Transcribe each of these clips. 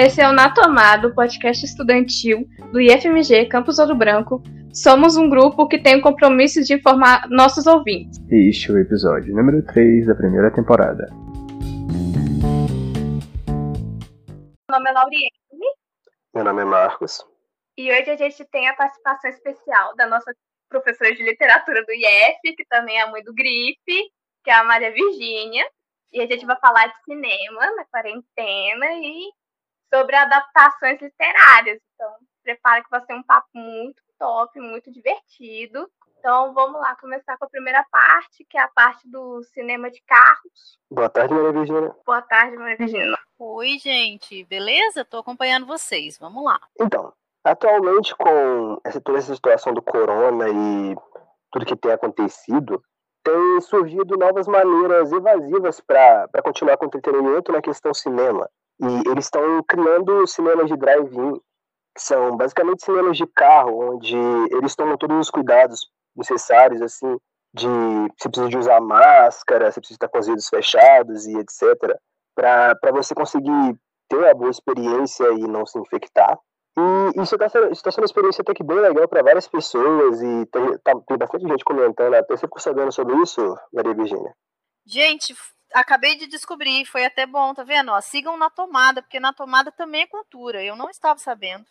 Esse é o Na Tomada, podcast estudantil do IFMG Campus Ouro Branco. Somos um grupo que tem o compromisso de informar nossos ouvintes. E este é o episódio número 3 da primeira temporada. Meu nome é Lauriane. Meu nome é Marcos. E hoje a gente tem a participação especial da nossa professora de literatura do IF, que também é a mãe do Grife, que é a Maria Virgínia. E a gente vai falar de cinema na quarentena e sobre adaptações literárias. Então, prepara que vai ser um papo muito top, muito divertido. Então, vamos lá começar com a primeira parte, que é a parte do cinema de carros. Boa tarde, Maria Virgínia. Boa tarde, Maria Virgínia. Oi, gente, beleza? Tô acompanhando vocês. Vamos lá. Então, atualmente com essa, toda essa situação do corona e tudo que tem acontecido, tem surgido novas maneiras evasivas para continuar com o entretenimento na questão cinema. E eles estão criando cinemas de drive-in, que são basicamente cinemas de carro, onde eles tomam todos os cuidados necessários, assim, de você precisa de usar máscara, você precisa estar com os vidros fechados e etc, para você conseguir ter uma boa experiência e não se infectar. E isso está sendo, tá sendo uma experiência até que bem legal para várias pessoas e tem, tá, tem bastante gente comentando. Até você ficou sabendo sobre isso, Maria Virgínia? Gente, acabei de descobrir, foi até bom, tá vendo? Ó, sigam na tomada, porque na tomada também é cultura. Eu não estava sabendo.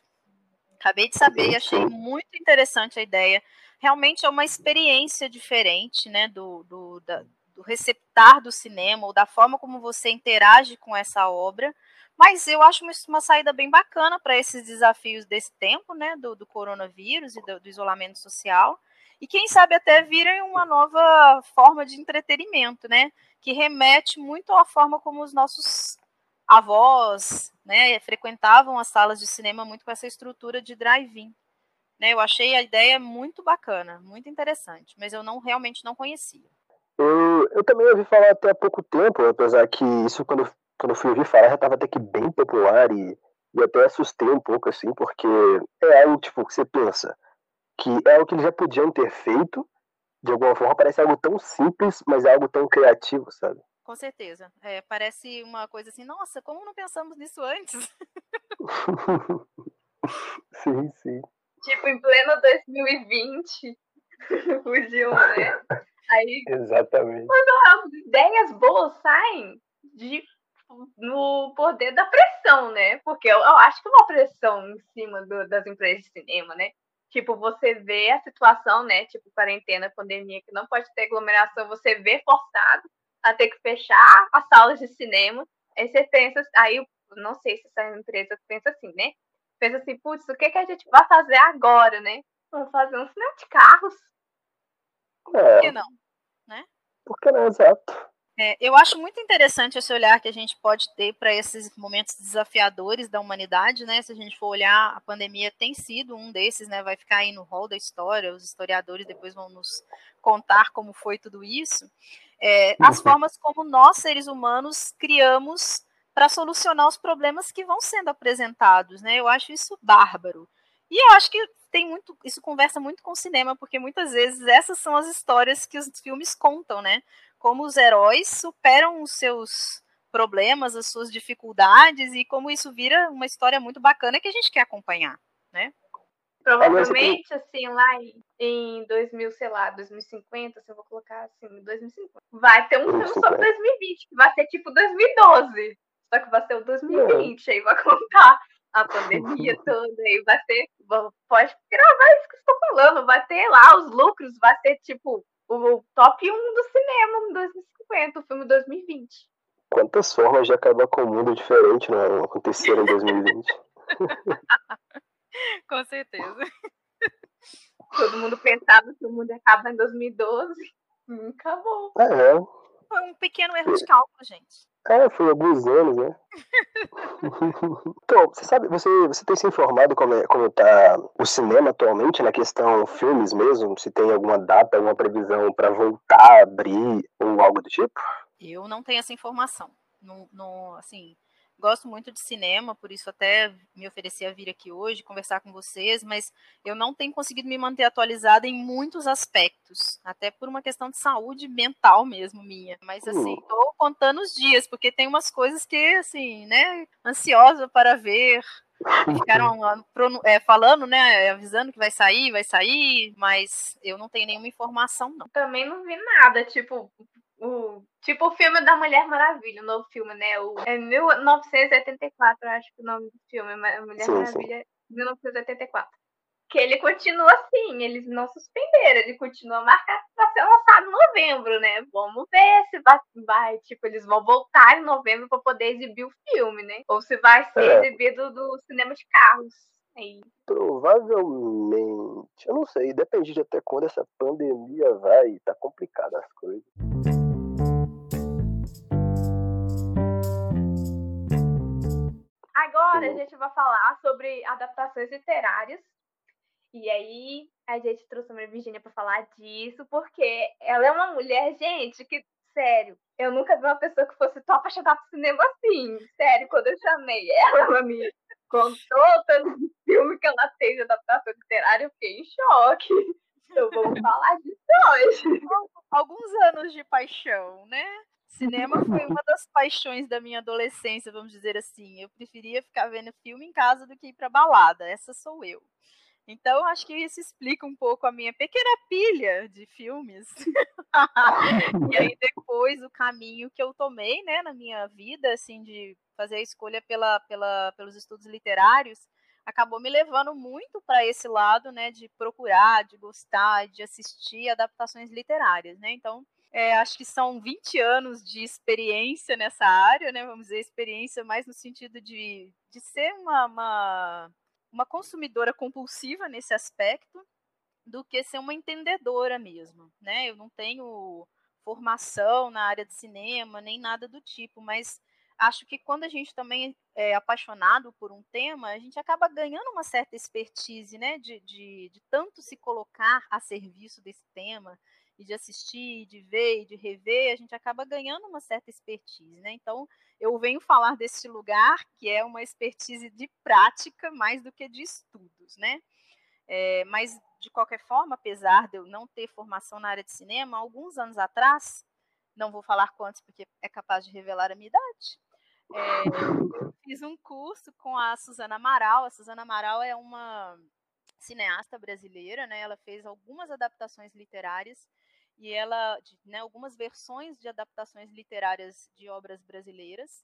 Acabei de saber e achei muito interessante a ideia. Realmente é uma experiência diferente, né, do, do, da, do receptar do cinema, ou da forma como você interage com essa obra. Mas eu acho uma saída bem bacana para esses desafios desse tempo, né, do, do coronavírus e do, do, isolamento social. E quem sabe até virem uma nova forma de entretenimento, né, que remete muito à forma como os nossos avós, né, frequentavam as salas de cinema muito com essa estrutura de drive-in. Né, eu achei a ideia muito bacana, muito interessante, mas eu não realmente não conhecia. Eu, eu também ouvi falar até há pouco tempo, apesar que isso quando, quando eu fui ouvir falar já estava até que bem popular e, e até assustei um pouco assim, porque é algo tipo que você pensa que é algo que eles já podiam ter feito, de alguma forma parece algo tão simples, mas é algo tão criativo, sabe? Com certeza. É, parece uma coisa assim, nossa, como não pensamos nisso antes? sim, sim. Tipo, em pleno 2020, fugiu, né? Aí, Exatamente. Mas ideias boas saem de, no poder da pressão, né? Porque eu, eu acho que uma pressão em cima do, das empresas de cinema, né? Tipo, você vê a situação, né? Tipo, quarentena, pandemia, que não pode ter aglomeração, você vê forçado a ter que fechar as salas de cinema. Aí você pensa, aí não sei se essa empresa pensa assim, né? Pensa assim, putz, o que, que a gente vai fazer agora, né? Vamos fazer um cinema de carros. É. Por que não? Né? Por que não, exato. É, eu acho muito interessante esse olhar que a gente pode ter para esses momentos desafiadores da humanidade, né? Se a gente for olhar, a pandemia tem sido um desses, né? Vai ficar aí no rol da história, os historiadores depois vão nos contar como foi tudo isso é, as formas como nós, seres humanos, criamos para solucionar os problemas que vão sendo apresentados, né? Eu acho isso bárbaro. E eu acho que tem muito, isso conversa muito com o cinema, porque muitas vezes essas são as histórias que os filmes contam, né? Como os heróis superam os seus problemas, as suas dificuldades e como isso vira uma história muito bacana que a gente quer acompanhar, né? Provavelmente, assim, lá em 2000, sei lá, 2050, se eu vou colocar assim, 2050, vai ter um filme sobre 2020, que vai ser tipo 2012. Só que vai ser o 2020, aí vai contar a pandemia toda, aí vai ser. Pode gravar isso que eu estou falando, vai ter lá os lucros, vai ser tipo o top 1 do cinema em 2050, o filme 2020. Quantas formas de acabar com o mundo diferente não aconteceram em 2020? Com certeza. Todo mundo pensava que o mundo acaba em 2012. Hum, acabou. É. Foi um pequeno erro de cálculo, gente. É, foi alguns anos, né? então, você sabe, você, você tem se informado como, é, como tá o cinema atualmente, na questão filmes mesmo? Se tem alguma data, alguma previsão para voltar a abrir ou algo do tipo? Eu não tenho essa informação. Não, não, assim, gosto muito de cinema, por isso até me ofereci a vir aqui hoje conversar com vocês, mas eu não tenho conseguido me manter atualizada em muitos aspectos, até por uma questão de saúde mental mesmo minha. Mas assim, estou contando os dias, porque tem umas coisas que, assim, né, ansiosa para ver. Ficaram é, falando, né, avisando que vai sair, vai sair, mas eu não tenho nenhuma informação, não. Também não vi nada, tipo, o, tipo o filme da Mulher Maravilha, o novo filme, né? O, é 1984, acho que o nome do filme, Mulher sim, Maravilha, sim. 1984. Que ele continua assim, eles não suspenderam, ele continua marcado para ser lançado em novembro, né? Vamos ver se vai, vai, tipo, eles vão voltar em novembro para poder exibir o filme, né? Ou se vai ser é. exibido do cinema de carros. Aí. Provavelmente, eu não sei, depende de até quando essa pandemia vai, tá complicado as coisas. Agora a gente vai falar sobre adaptações literárias. E aí a gente trouxe a Maria Virginia para falar disso, porque ela é uma mulher, gente, que, sério, eu nunca vi uma pessoa que fosse tão apaixonada por cinema assim. Sério, quando eu chamei ela, ela me contou tanto filme que ela fez de adaptação literária, eu fiquei em choque. Então vamos falar disso hoje. Alguns anos de paixão, né? Cinema foi uma das paixões da minha adolescência, vamos dizer assim. Eu preferia ficar vendo filme em casa do que ir para balada. Essa sou eu. Então, acho que isso explica um pouco a minha pequena pilha de filmes. e aí, depois, o caminho que eu tomei, né, na minha vida, assim, de fazer a escolha pela, pela, pelos estudos literários, acabou me levando muito para esse lado, né, de procurar, de gostar, de assistir adaptações literárias, né? Então, é, acho que são 20 anos de experiência nessa área, né? Vamos dizer, experiência mais no sentido de, de ser uma, uma, uma consumidora compulsiva nesse aspecto, do que ser uma entendedora mesmo, né? Eu não tenho formação na área de cinema, nem nada do tipo, mas acho que quando a gente também é apaixonado por um tema, a gente acaba ganhando uma certa expertise, né? De, de, de tanto se colocar a serviço desse tema, e de assistir, de ver e de rever, a gente acaba ganhando uma certa expertise, né? Então, eu venho falar desse lugar que é uma expertise de prática mais do que de estudos, né? É, mas, de qualquer forma, apesar de eu não ter formação na área de cinema, alguns anos atrás, não vou falar quantos porque é capaz de revelar a minha idade, é, fiz um curso com a Suzana Amaral. A Suzana Amaral é uma cineasta brasileira, né? Ela fez algumas adaptações literárias e ela, né, algumas versões de adaptações literárias de obras brasileiras,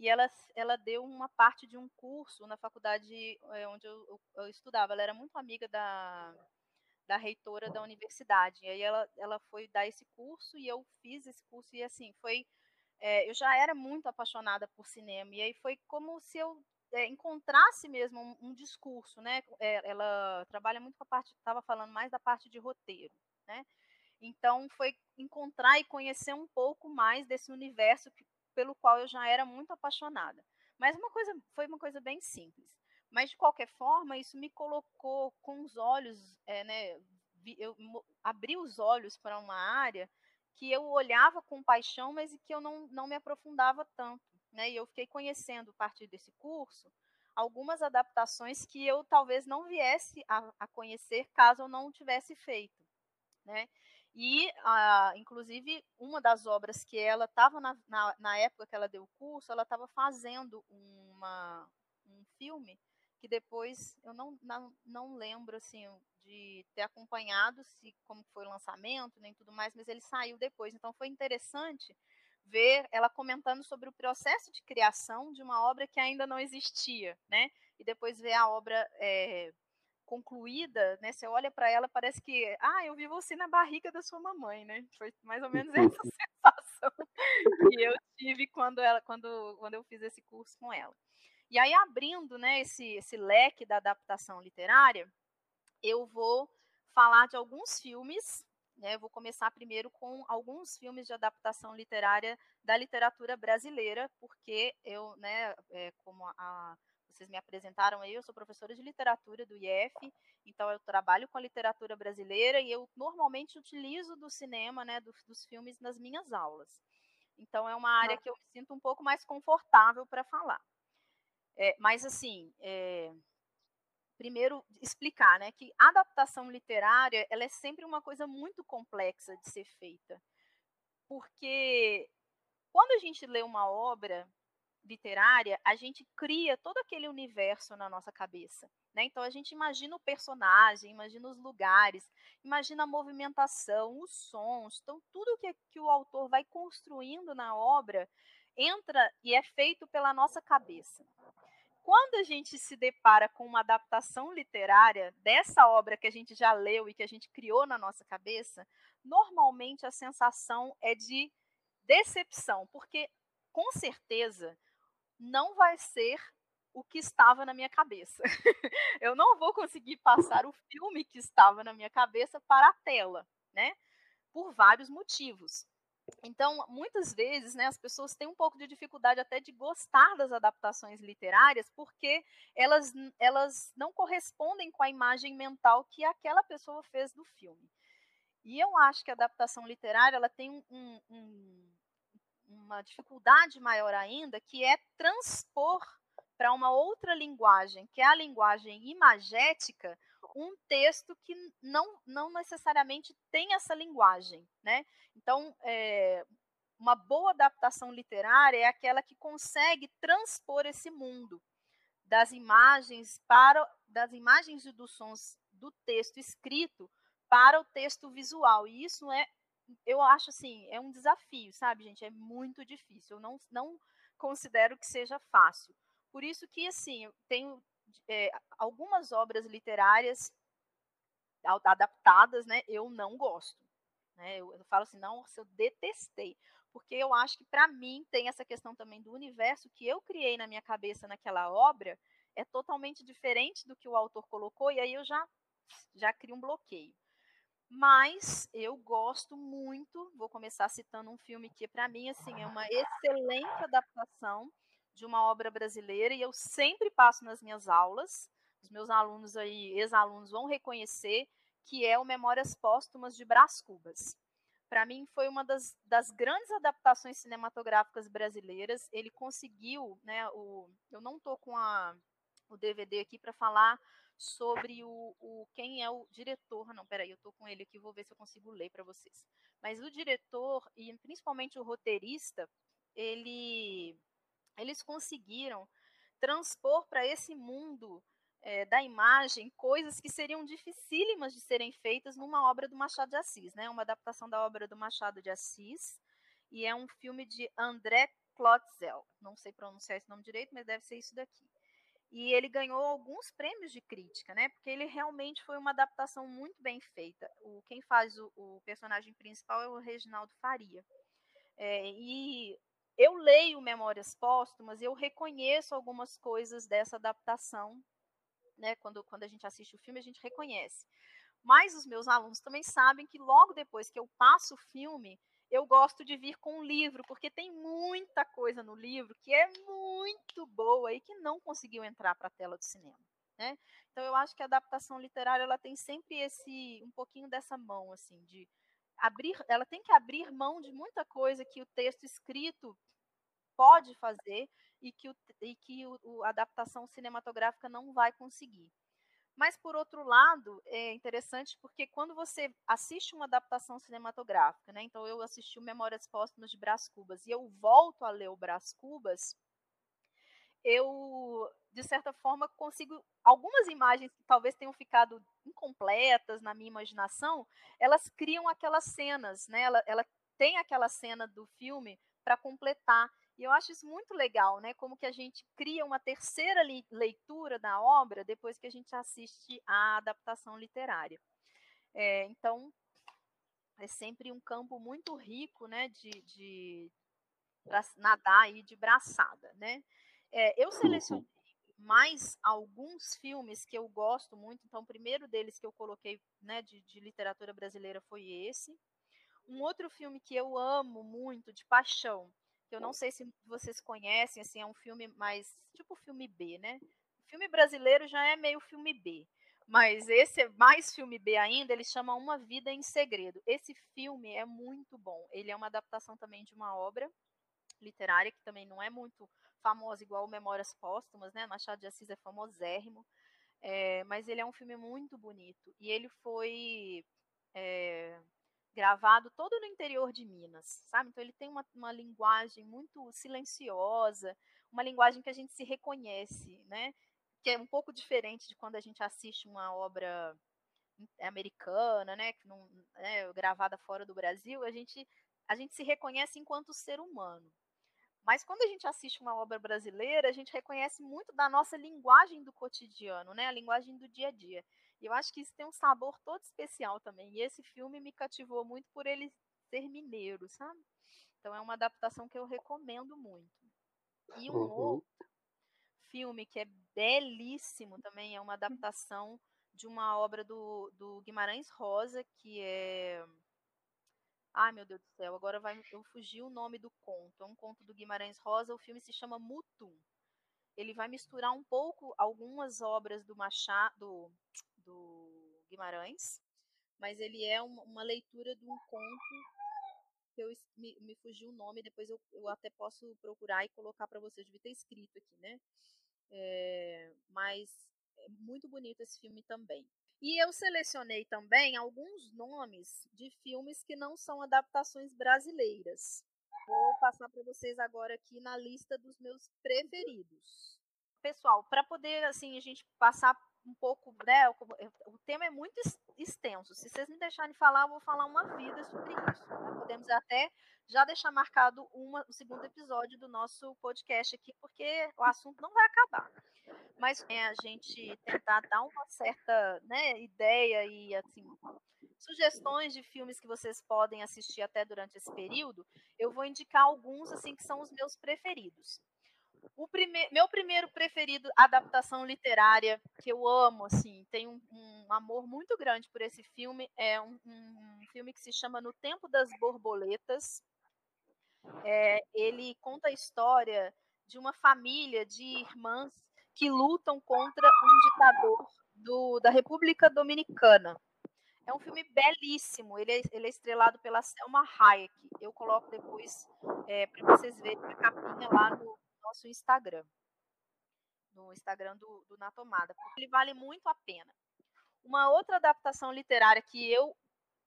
e ela, ela deu uma parte de um curso na faculdade é, onde eu, eu, estudava. Ela era muito amiga da, da reitora da universidade. E aí ela, ela foi dar esse curso e eu fiz esse curso. E assim, foi. É, eu já era muito apaixonada por cinema. E aí foi como se eu é, encontrasse mesmo um, um discurso, né? É, ela trabalha muito com a parte, estava falando mais da parte de roteiro, né? Então, foi encontrar e conhecer um pouco mais desse universo que, pelo qual eu já era muito apaixonada. Mas uma coisa foi uma coisa bem simples. Mas de qualquer forma, isso me colocou com os olhos, é, né? Eu abri os olhos para uma área que eu olhava com paixão, mas que eu não, não me aprofundava tanto. Né? E eu fiquei conhecendo, a partir desse curso, algumas adaptações que eu talvez não viesse a, a conhecer caso eu não tivesse feito. Né? E, ah, inclusive, uma das obras que ela estava na, na, na, época que ela deu o curso, ela estava fazendo uma, um filme que depois eu não, não, não lembro assim de ter acompanhado se como foi o lançamento nem tudo mais, mas ele saiu depois. Então foi interessante ver ela comentando sobre o processo de criação de uma obra que ainda não existia, né? E depois ver a obra é, concluída, né? Você olha para ela, parece que, ah, eu vi você na barriga da sua mamãe, né? Foi mais ou menos essa sensação que eu tive quando ela, quando, quando eu fiz esse curso com ela. E aí abrindo, né, esse esse leque da adaptação literária, eu vou falar de alguns filmes, né? Eu vou começar primeiro com alguns filmes de adaptação literária da literatura brasileira, porque eu, né, é, como a vocês me apresentaram aí, eu sou professora de literatura do IF, então eu trabalho com a literatura brasileira e eu normalmente utilizo do cinema, né, do, dos filmes nas minhas aulas. Então é uma área que eu me sinto um pouco mais confortável para falar. É, mas assim, é, primeiro explicar, né, que a adaptação literária ela é sempre uma coisa muito complexa de ser feita, porque quando a gente lê uma obra literária, a gente cria todo aquele universo na nossa cabeça. Né? Então a gente imagina o personagem, imagina os lugares, imagina a movimentação, os sons, então tudo que, que o autor vai construindo na obra entra e é feito pela nossa cabeça. Quando a gente se depara com uma adaptação literária dessa obra que a gente já leu e que a gente criou na nossa cabeça, normalmente a sensação é de decepção, porque com certeza não vai ser o que estava na minha cabeça. eu não vou conseguir passar o filme que estava na minha cabeça para a tela, né? Por vários motivos. Então, muitas vezes, né, as pessoas têm um pouco de dificuldade até de gostar das adaptações literárias, porque elas, elas não correspondem com a imagem mental que aquela pessoa fez do filme. E eu acho que a adaptação literária ela tem um, um, uma dificuldade maior ainda, que é transpor para uma outra linguagem, que é a linguagem imagética, um texto que não, não necessariamente tem essa linguagem. Né? Então, é, uma boa adaptação literária é aquela que consegue transpor esse mundo das imagens para das imagens e dos sons do texto escrito para o texto visual. E isso é eu acho assim, é um desafio, sabe, gente? É muito difícil. Eu não, não considero que seja fácil. Por isso que, assim, eu tenho é, algumas obras literárias adaptadas, né? Eu não gosto. Né? Eu, eu falo assim, não, eu detestei. Porque eu acho que, para mim, tem essa questão também do universo que eu criei na minha cabeça naquela obra, é totalmente diferente do que o autor colocou, e aí eu já, já crio um bloqueio. Mas eu gosto muito, vou começar citando um filme que para mim assim é uma excelente adaptação de uma obra brasileira e eu sempre passo nas minhas aulas. Os meus alunos aí, ex-alunos vão reconhecer que é o Memórias Póstumas de Brás Cubas. Para mim foi uma das, das grandes adaptações cinematográficas brasileiras. Ele conseguiu, né, o, eu não tô com a, o DVD aqui para falar sobre o, o, quem é o diretor. Não, peraí, eu estou com ele aqui, vou ver se eu consigo ler para vocês. Mas o diretor e principalmente o roteirista, ele, eles conseguiram transpor para esse mundo é, da imagem coisas que seriam dificílimas de serem feitas numa obra do Machado de Assis, né? Uma adaptação da obra do Machado de Assis e é um filme de André Klotzel. Não sei pronunciar esse nome direito, mas deve ser isso daqui. E ele ganhou alguns prêmios de crítica, né? Porque ele realmente foi uma adaptação muito bem feita. O, quem faz o, o personagem principal é o Reginaldo Faria. É, e eu leio Memórias Póstumas e eu reconheço algumas coisas dessa adaptação, né? Quando, quando a gente assiste o filme, a gente reconhece. Mas os meus alunos também sabem que logo depois que eu passo o filme, eu gosto de vir com um livro, porque tem muita coisa no livro que é muito boa e que não conseguiu entrar para a tela do cinema. Né? Então eu acho que a adaptação literária ela tem sempre esse um pouquinho dessa mão assim de abrir, ela tem que abrir mão de muita coisa que o texto escrito pode fazer e que, o, e que o, a adaptação cinematográfica não vai conseguir. Mas, por outro lado, é interessante porque quando você assiste uma adaptação cinematográfica, né? Então, eu assisti o Memórias Póstumas de Brás Cubas e eu volto a ler o Brás Cubas, eu, de certa forma, consigo. Algumas imagens que talvez tenham ficado incompletas na minha imaginação, elas criam aquelas cenas, né? Ela, ela tem aquela cena do filme para completar. E eu acho isso muito legal, né? Como que a gente cria uma terceira leitura da obra depois que a gente assiste a adaptação literária. É, então, é sempre um campo muito rico, né? De, de nadar aí de braçada, né? É, eu selecionei mais alguns filmes que eu gosto muito. Então, o primeiro deles que eu coloquei né, de, de literatura brasileira foi esse. Um outro filme que eu amo muito, de paixão, que eu não sei se vocês conhecem, assim, é um filme mais tipo filme B, né? O filme brasileiro já é meio filme B, mas esse é mais filme B ainda, ele chama Uma Vida em Segredo. Esse filme é muito bom. Ele é uma adaptação também de uma obra literária, que também não é muito famosa igual Memórias Póstumas, né? Machado de Assis é famosérrimo, é, mas ele é um filme muito bonito e ele foi é, gravado todo no interior de Minas, sabe? Então ele tem uma, uma linguagem muito silenciosa, uma linguagem que a gente se reconhece, né? Que é um pouco diferente de quando a gente assiste uma obra americana, né, que não, né, gravada fora do Brasil, a gente a gente se reconhece enquanto ser humano. Mas quando a gente assiste uma obra brasileira, a gente reconhece muito da nossa linguagem do cotidiano, né? A linguagem do dia a dia. E eu acho que isso tem um sabor todo especial também. E esse filme me cativou muito por ele ser mineiro, sabe? Então é uma adaptação que eu recomendo muito. E um uhum. outro filme que é belíssimo também é uma adaptação de uma obra do, do Guimarães Rosa, que é Ai, meu Deus do céu, agora vai eu fugir o nome do conto. É um conto do Guimarães Rosa, o filme se chama Mutum. Ele vai misturar um pouco algumas obras do Machado, do Guimarães, mas ele é uma, uma leitura de um conto que eu me, me fugiu o nome, depois eu, eu até posso procurar e colocar para vocês, devia ter escrito aqui, né? É, mas é muito bonito esse filme também. E eu selecionei também alguns nomes de filmes que não são adaptações brasileiras. Vou passar para vocês agora aqui na lista dos meus preferidos. Pessoal, para poder assim a gente passar um pouco, né, o tema é muito extenso. Se vocês me deixarem falar, eu vou falar uma vida sobre isso. Né? Podemos até já deixar marcado uma, o segundo episódio do nosso podcast aqui, porque o assunto não vai acabar. Mas é a gente tentar dar uma certa né, ideia e assim sugestões de filmes que vocês podem assistir até durante esse período, eu vou indicar alguns assim que são os meus preferidos. O prime meu primeiro preferido adaptação literária que eu amo, assim, tenho um, um amor muito grande por esse filme é um, um, filme que se chama No Tempo das Borboletas. É, ele conta a história de uma família de irmãs que lutam contra um ditador do, da República Dominicana. É um filme belíssimo. Ele é, ele é estrelado pela Selma Hayek. Eu coloco depois é, para vocês verem a capinha lá no, nosso Instagram, no Instagram do, do Na Tomada, porque ele vale muito a pena. Uma outra adaptação literária que eu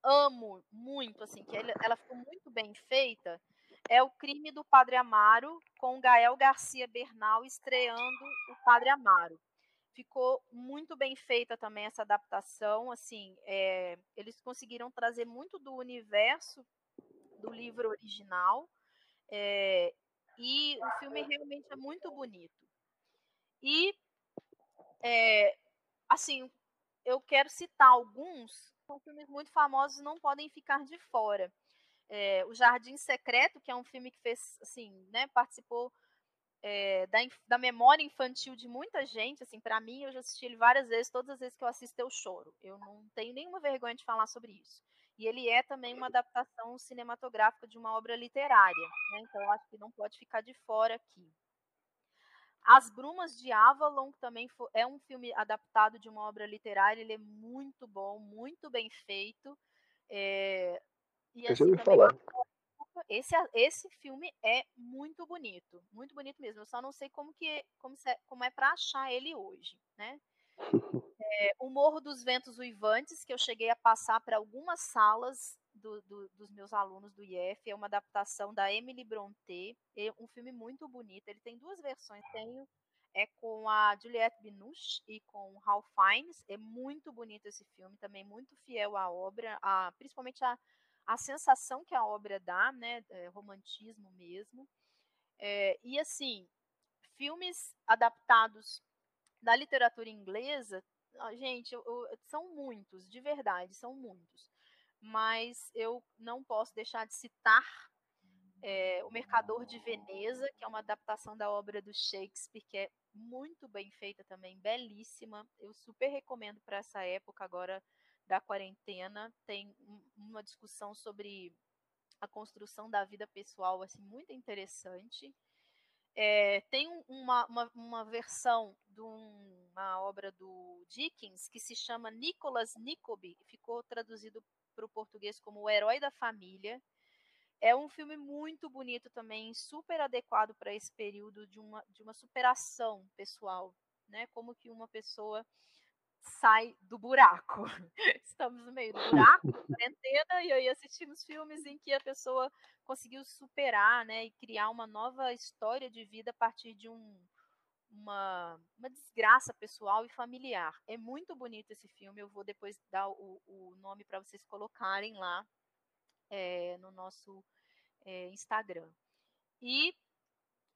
amo muito, assim, que ela ficou muito bem feita, é o Crime do Padre Amaro, com Gael Garcia Bernal estreando o Padre Amaro. Ficou muito bem feita também essa adaptação, assim, é, eles conseguiram trazer muito do universo do livro original é, e o filme realmente é muito bonito. E, é, assim, eu quero citar alguns, são filmes muito famosos não podem ficar de fora. É, o Jardim Secreto, que é um filme que fez, assim, né, participou é, da, da, memória infantil de muita gente, assim, para mim, eu já assisti ele várias vezes, todas as vezes que eu assisto eu choro. Eu não tenho nenhuma vergonha de falar sobre isso. E ele é também uma adaptação cinematográfica de uma obra literária, né? então acho que não pode ficar de fora aqui. As Brumas de Avalon também é um filme adaptado de uma obra literária, ele é muito bom, muito bem feito. É, e assim, eu falar. Esse, esse filme é muito bonito, muito bonito mesmo. Eu só não sei como que como, é, como é para achar ele hoje, né? É, o Morro dos Ventos Uivantes, que eu cheguei a passar para algumas salas do, do, dos meus alunos do IF, é uma adaptação da Emily Brontë, é um filme muito bonito. Ele tem duas versões, tenho é com a Juliette Binoche e com Ralph Fiennes. É muito bonito esse filme, também muito fiel à obra, a, principalmente a, a sensação que a obra dá, né, é, romantismo mesmo. É, e assim, filmes adaptados da literatura inglesa, gente, eu, eu, são muitos, de verdade, são muitos. Mas eu não posso deixar de citar é, O Mercador de Veneza, que é uma adaptação da obra do Shakespeare, que é muito bem feita também, belíssima. Eu super recomendo para essa época agora da quarentena. Tem uma discussão sobre a construção da vida pessoal assim muito interessante. É, tem uma, uma, uma, versão de uma obra do Dickens que se chama Nicholas Nickleby, ficou traduzido para o português como O Herói da Família. É um filme muito bonito também, super adequado para esse período de uma, de uma superação pessoal, né? Como que uma pessoa sai do buraco. Estamos no meio do buraco, quarentena, e aí assistimos filmes em que a pessoa conseguiu superar, né, e criar uma nova história de vida a partir de um, uma, uma desgraça pessoal e familiar. É muito bonito esse filme, eu vou depois dar o, o nome para vocês colocarem lá é, no nosso é, Instagram. E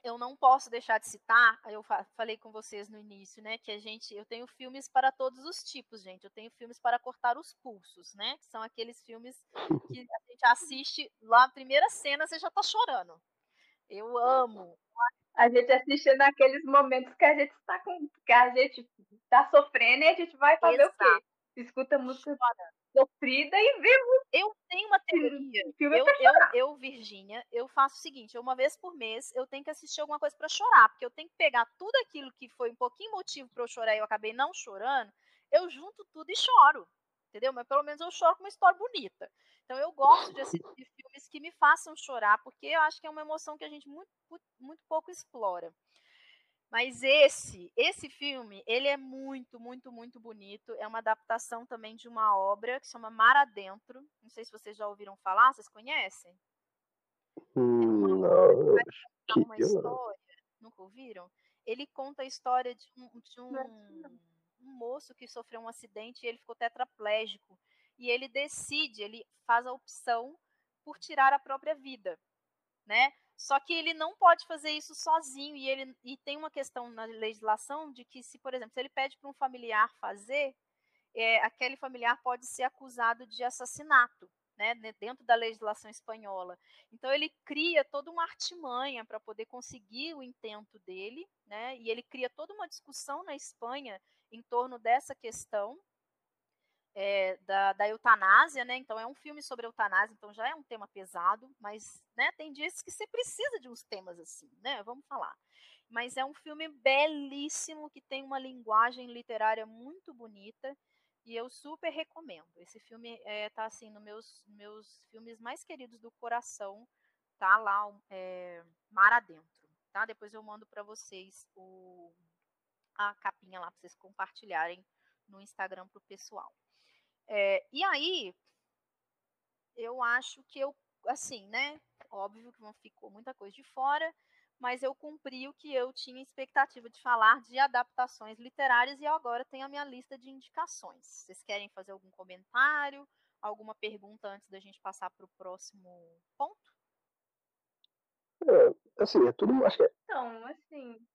eu não posso deixar de citar, eu falei com vocês no início, né, que a gente, eu tenho filmes para todos os tipos, gente. Eu tenho filmes para cortar os pulsos, né, que são aqueles filmes que a gente assiste lá, primeira cena, você já está chorando. Eu amo. A gente assiste naqueles momentos que a gente está com, que a gente está sofrendo e a gente vai fazer Exato. o quê? Escuta música sofrida e vivo. Eu tenho uma teoria. Eu, eu, eu, Virgínia, eu faço o seguinte: uma vez por mês eu tenho que assistir alguma coisa para chorar, porque eu tenho que pegar tudo aquilo que foi um pouquinho motivo para eu chorar e eu acabei não chorando, eu junto tudo e choro. Entendeu? Mas pelo menos eu choro com uma história bonita. Então eu gosto de assistir filmes que me façam chorar, porque eu acho que é uma emoção que a gente muito, muito pouco explora. Mas esse, esse filme, ele é muito, muito, muito bonito. É uma adaptação também de uma obra que chama Mar Adentro. Não sei se vocês já ouviram falar, vocês conhecem? Hum, não, é uma história. Nunca ouviram? Ele conta a história de um, de um, um moço que sofreu um acidente e ele ficou tetraplégico. E ele decide, ele faz a opção por tirar a própria vida, né? Só que ele não pode fazer isso sozinho e ele e tem uma questão na legislação de que se, por exemplo, se ele pede para um familiar fazer, é, aquele familiar pode ser acusado de assassinato, né, dentro da legislação espanhola. Então ele cria toda uma artimanha para poder conseguir o intento dele, né? E ele cria toda uma discussão na Espanha em torno dessa questão é, da, da, eutanásia, né? Então é um filme sobre eutanásia, então já é um tema pesado, mas né, tem dias que você precisa de uns temas assim, né? Vamos falar. Mas é um filme belíssimo que tem uma linguagem literária muito bonita e eu super recomendo. Esse filme é, assim nos meus meus filmes mais queridos do coração, tá lá é, Mar Adentro, tá? Depois eu mando para vocês o a capinha lá para vocês compartilharem no Instagram pro pessoal. É, e aí, eu acho que eu, assim, né? Óbvio que ficou muita coisa de fora, mas eu cumpri o que eu tinha expectativa de falar de adaptações literárias e agora tenho a minha lista de indicações. Vocês querem fazer algum comentário, alguma pergunta antes da gente passar para o próximo ponto? É, assim, é tudo, acho que é... Então, assim,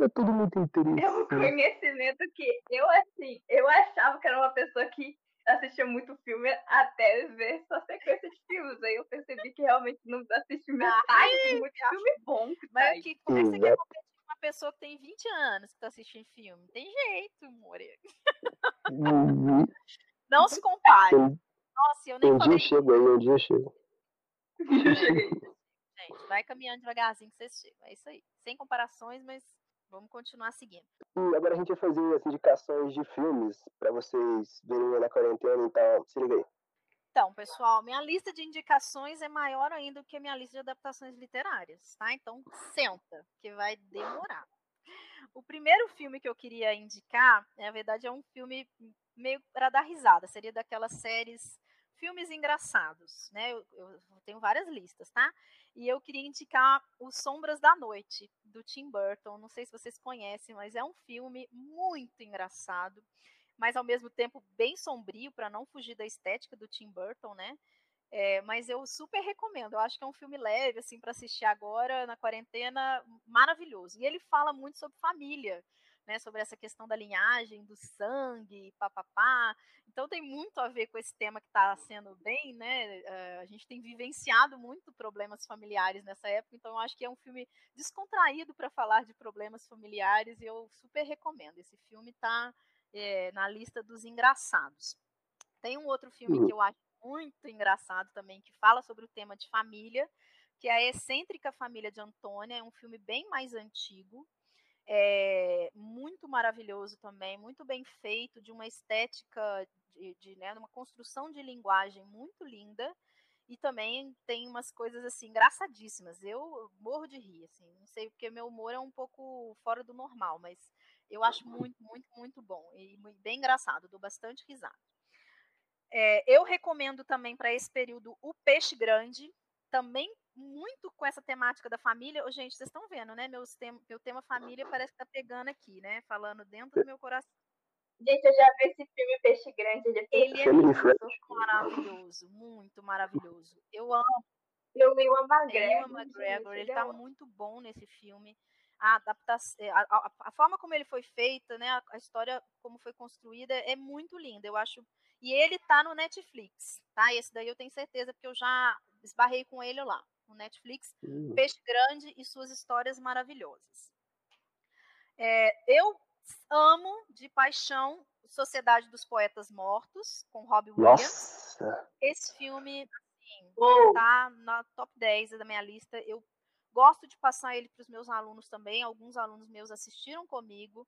é tudo muito interessante. É um conhecimento que eu, assim, eu achava que era uma pessoa que assistia muito filme até ver sua sequência de filmes. Aí eu percebi que realmente não assisti metade Ai, muito filme bom. Mas tá que, como é que você quer competir com uma pessoa que tem 20 anos que tá assistindo filme? Tem jeito, More. Uhum. Não se compare. Nossa, eu nem um falei. dia chega aí, um dia chega. Eu cheguei. Gente, vai caminhando devagarzinho que vocês chegam. É isso aí. Sem comparações, mas Vamos continuar seguindo. E agora a gente vai fazer as indicações de filmes para vocês verem na quarentena, então se liga aí. Então, pessoal, minha lista de indicações é maior ainda do que a minha lista de adaptações literárias, tá? Então, senta, que vai demorar. O primeiro filme que eu queria indicar, na verdade, é um filme meio para dar risada, seria daquelas séries filmes engraçados, né? Eu, eu, tenho várias listas, tá? E eu queria indicar Os Sombras da Noite, do Tim Burton. Não sei se vocês conhecem, mas é um filme muito engraçado, mas ao mesmo tempo bem sombrio, para não fugir da estética do Tim Burton, né? É, mas eu super recomendo. Eu acho que é um filme leve, assim, para assistir agora na quarentena, maravilhoso. E ele fala muito sobre família né, sobre essa questão da linhagem, do sangue, papapá. Então tem muito a ver com esse tema que está sendo bem, né? Uh, a gente tem vivenciado muito problemas familiares nessa época, então eu acho que é um filme descontraído para falar de problemas familiares e eu super recomendo. Esse filme está é, eh, na lista dos engraçados. Tem um outro filme que uhum. eu acho muito engraçado também, que fala sobre o tema de família, que é a Excêntrica Família de Antônia, é um filme bem mais antigo, é, muito maravilhoso também, muito bem feito, de uma estética, de, de né, uma construção de linguagem muito linda. e também tem umas coisas assim engraçadíssimas. Eu morro de rir, assim, não sei porque meu humor é um pouco fora do normal, mas eu acho muito, muito, muito bom e bem engraçado, dou bastante risada. É, eu recomendo também para esse período o Peixe Grande, também muito com essa temática da família. Oh, gente, vocês estão vendo, né? Meus tem, meu tema família parece que tá pegando aqui, né? Falando dentro do meu coração. Gente, eu já vi esse filme Peixe Grande. Ele, é ele é muito maravilhoso, muito maravilhoso. Eu amo. Eu vi o McGregor. McGregor, ele tá muito bom nesse filme. A adaptação, é, a, a, a, forma como ele foi feita, né, a, a, história como foi construída é muito linda. Eu acho. E ele tá no Netflix, tá? Esse daí eu tenho certeza porque eu já esbarrei com ele lá no Netflix. Uhum. Peixe Grande e suas histórias maravilhosas. É, eu amo de paixão Sociedade dos Poetas Mortos, com Robbie Williams. Nossa. Esse filme, assim, oh. tá na top 10 da minha lista. Eu gosto de passar ele para os meus alunos também. Alguns alunos meus assistiram comigo.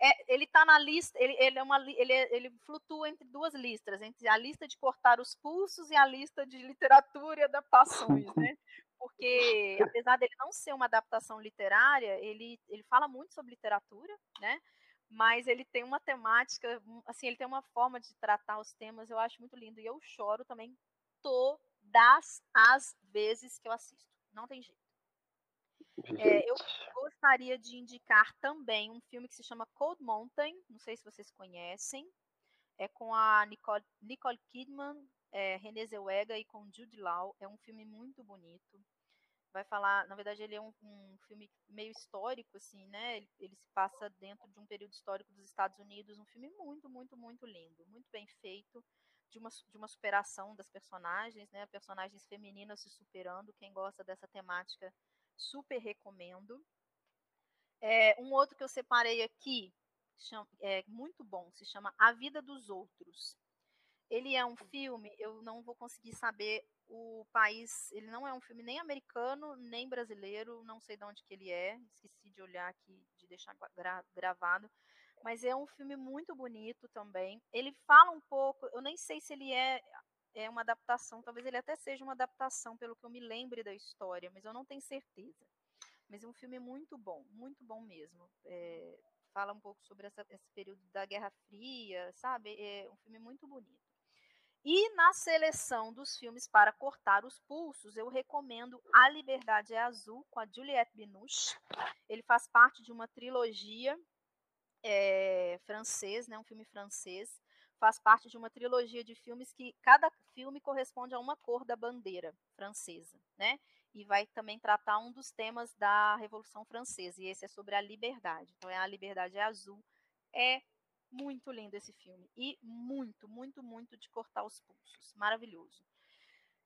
É, ele está na lista, ele, ele, é uma, ele, ele flutua entre duas listas, entre a lista de cortar os pulsos e a lista de literatura e adaptações, né? Porque, apesar dele não ser uma adaptação literária, ele, ele fala muito sobre literatura, né? Mas ele tem uma temática, assim, ele tem uma forma de tratar os temas, eu acho muito lindo. E eu choro também todas as vezes que eu assisto. Não tem jeito. É, eu gostaria de indicar também um filme que se chama Cold Mountain, não sei se vocês conhecem, é com a Nicole, Nicole Kidman, é, Renée Zellweger e com Jude Law, é um filme muito bonito, vai falar, na verdade ele é um, um filme meio histórico, assim, né, ele, ele, se passa dentro de um período histórico dos Estados Unidos, um filme muito, muito, muito lindo, muito bem feito, de uma, de uma superação das personagens, né, personagens femininas se superando, quem gosta dessa temática super recomendo. É, um outro que eu separei aqui, chama, é muito bom, se chama A Vida dos Outros. Ele é um filme, eu não vou conseguir saber o país, ele não é um filme nem americano, nem brasileiro, não sei de onde que ele é, esqueci de olhar aqui, de deixar gra gravado, mas é um filme muito bonito também. Ele fala um pouco, eu nem sei se ele é é uma adaptação, talvez ele até seja uma adaptação, pelo que eu me lembre da história, mas eu não tenho certeza. Mas é um filme muito bom, muito bom mesmo. É, fala um pouco sobre essa, esse período da Guerra Fria, sabe? É um filme muito bonito. E na seleção dos filmes para cortar os pulsos, eu recomendo A Liberdade é Azul, com a Juliette Binoche. Ele faz parte de uma trilogia é, francês, né, um filme francês, faz parte de uma trilogia de filmes que cada filme corresponde a uma cor da bandeira francesa, né? E vai também tratar um dos temas da Revolução Francesa, e esse é sobre a liberdade. Então, é a liberdade é azul. É muito lindo esse filme. E muito, muito, muito de cortar os pulsos. Maravilhoso.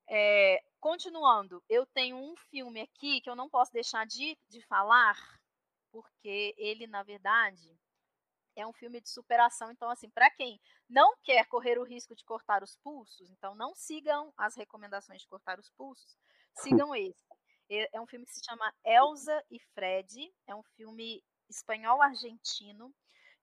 É, continuando, eu tenho um filme aqui que eu não posso deixar de, de falar, porque ele, na verdade, é um filme de superação. Então, assim, para quem não quer correr o risco de cortar os pulsos, então não sigam as recomendações de cortar os pulsos, sigam esse. É um filme que se chama Elsa e Fred, é um filme espanhol-argentino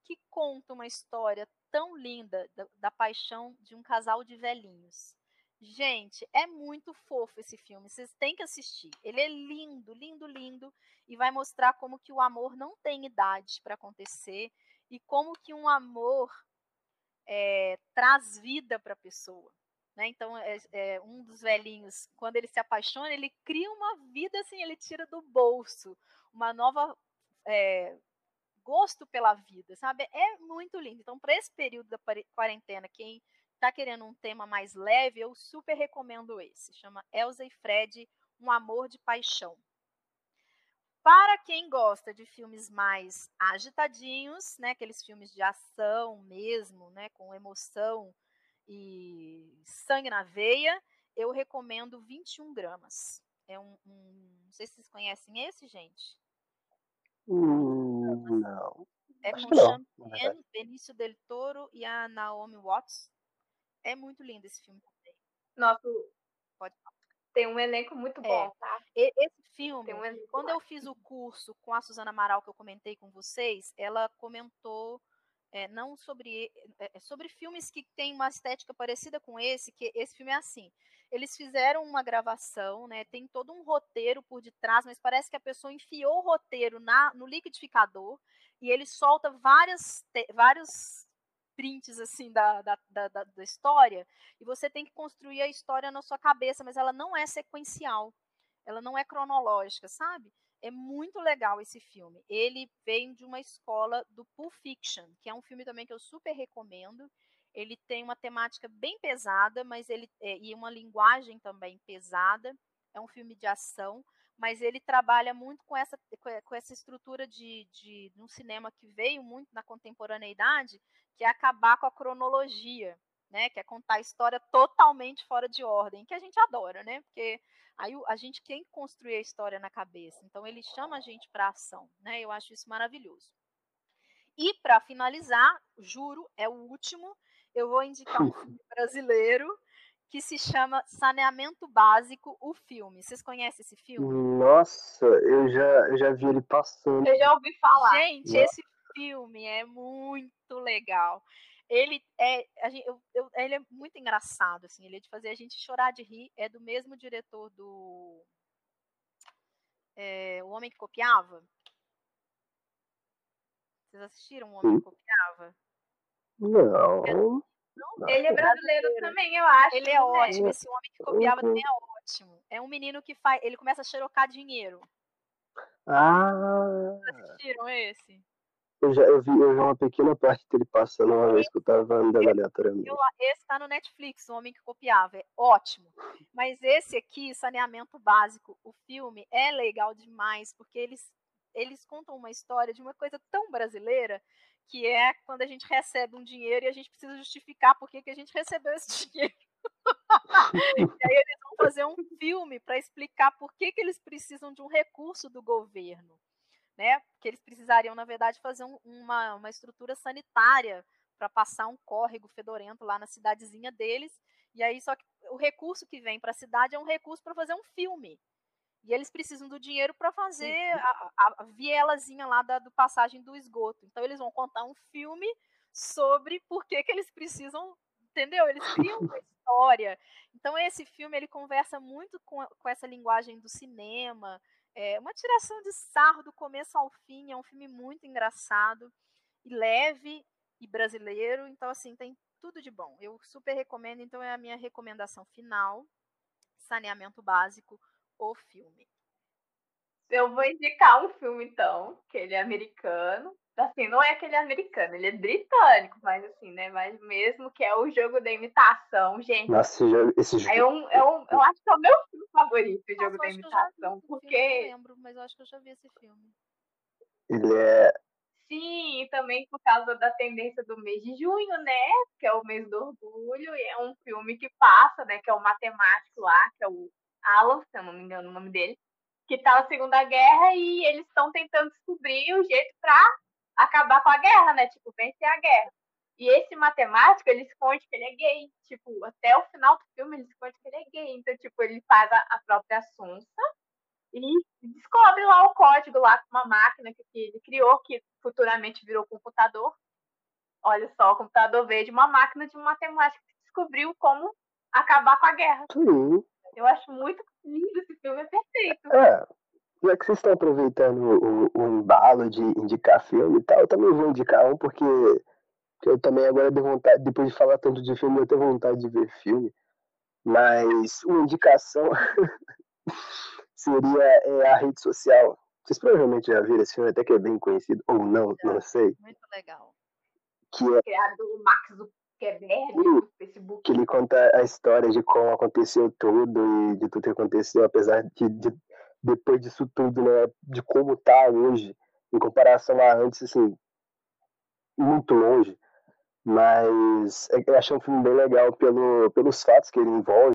que conta uma história tão linda da, da paixão de um casal de velhinhos. Gente, é muito fofo esse filme. Vocês têm que assistir. Ele é lindo, lindo, lindo e vai mostrar como que o amor não tem idade para acontecer e como que um amor é, traz vida para a pessoa. Né? Então, é, é, um dos velhinhos, quando ele se apaixona, ele cria uma vida assim, ele tira do bolso uma nova é, gosto pela vida, sabe? É muito lindo. Então, para esse período da quarentena, quem está querendo um tema mais leve, eu super recomendo esse. Chama Elsa e Fred, Um Amor de Paixão. Para quem gosta de filmes mais agitadinhos, né, aqueles filmes de ação mesmo, né, com emoção e sangue na veia, eu recomendo 21 gramas. É um, um não sei se vocês conhecem esse, gente. Hum, não. É Acho com o Champagne, Benício Del Toro e a Naomi Watts. É muito lindo esse filme também. Falar tem um elenco muito bom, é. tá? Esse filme, um quando eu fiz o curso com a Suzana Amaral, que eu comentei com vocês, ela comentou é, não sobre, é, é, sobre filmes que têm uma estética parecida com esse, que esse filme é assim. eles fizeram uma gravação, né? Tem todo um roteiro por detrás, mas parece que a pessoa enfiou o roteiro na, no liquidificador e ele solta várias, vários prints assim da, da, da, da história e você tem que construir a história na sua cabeça, mas ela não é sequencial, ela não é cronológica, sabe? É muito legal esse filme. Ele vem de uma escola do Pulp Fiction, que é um filme também que eu super recomendo. Ele tem uma temática bem pesada, mas ele é, e uma linguagem também pesada. É um filme de ação, mas ele trabalha muito com essa, com essa estrutura de, de, de um cinema que veio muito na contemporaneidade, que é acabar com a cronologia né? Que é contar a história totalmente fora de ordem, que a gente adora, né? Porque aí a gente tem que construir a história na cabeça. Então ele chama a gente para ação, né? Eu acho isso maravilhoso. E para finalizar, juro, é o último, eu vou indicar um filme brasileiro que se chama Saneamento Básico, o filme. Vocês conhecem esse filme? Nossa, eu já, eu já vi ele passando. Eu já ouvi falar. Gente, Nossa. esse filme é muito legal ele é, eu, eu, ele é muito engraçado, assim, ele é de fazer a gente chorar de rir, é do mesmo diretor do é, O Homem que Copiava. Vocês assistiram O Homem que Copiava? Não. Não ele é brasileiro também, eu acho. Ele é né? ótimo, esse Homem que Copiava também é ótimo. É um menino que faz, ele começa a xerocar dinheiro. Ah! Vocês assistiram esse? Eu já eu vi, eu vi uma pequena parte dele passando uma vez que eu tava andando aleatoriamente. Esse tá no Netflix, O Homem que Copiava, é ótimo. Mas esse aqui, Saneamento Básico, o filme, é legal demais, porque eles, eles contam uma história de uma coisa tão brasileira, que é quando a gente recebe um dinheiro e a gente precisa justificar por que, a gente recebeu esse dinheiro. e aí eles vão fazer um filme para explicar por que, que eles precisam de um recurso do governo né? Que eles precisariam, na verdade, fazer um, uma, uma estrutura sanitária para passar um córrego fedorento lá na cidadezinha deles. E aí, só que o recurso que vem para a cidade é um recurso para fazer um filme. E eles precisam do dinheiro para fazer a, a, vielazinha lá da do passagem do esgoto. Então, eles vão contar um filme sobre por que, que eles precisam, entendeu? Eles criam uma história. Então, esse filme ele conversa muito com, com essa linguagem do cinema, é uma tiração de sarro do começo ao fim, é um filme muito engraçado e leve e brasileiro, então assim, tem tudo de bom. Eu super recomendo, então é a minha recomendação final, Saneamento Básico, o filme. Eu vou indicar um filme então, que ele é americano, assim, não é aquele americano, ele é britânico, mas assim, né? Mas mesmo que é o jogo da imitação, gente. Nossa, esse jogo. Esse jogo... É um, é um, eu acho que é o meu filme favorito, o jogo da imitação, porque. Eu não lembro, mas eu acho que eu já vi esse filme. Ele é. Sim, e também por causa da tendência do mês de junho, né? Que é o mês do orgulho, e é um filme que passa, né? Que é o matemático lá, que é o Alan, se eu não me engano o nome dele, que tá na Segunda Guerra e eles estão tentando descobrir o jeito para acabar com a guerra, né? Tipo, vencer a guerra. E esse matemático, ele esconde que ele é gay. Tipo, até o final do filme, ele esconde que ele é gay. Então, tipo, ele faz a, a própria sonsa e descobre lá o código lá com uma máquina que, que ele criou, que futuramente virou computador. Olha só, o computador veio de uma máquina de matemática que descobriu como acabar com a guerra. Sim. Eu acho muito lindo esse filme, é perfeito. É, já que vocês estão aproveitando o, o embalo de indicar filme e tal, eu também vou indicar um, porque eu também agora de vontade, depois de falar tanto de filme, eu tenho vontade de ver filme. Mas uma indicação seria é, a rede social. Vocês provavelmente já viram esse filme, até que é bem conhecido, ou não, já, não sei. Muito legal. Que é criado do Max Zuckerberg do Facebook. Que ele conta a história de como aconteceu tudo e de tudo que aconteceu, apesar de, de depois disso tudo, né, de como tá hoje, em comparação a antes, assim, muito longe. Mas é, eu achei um filme bem legal pelo, pelos fatos que ele envolve.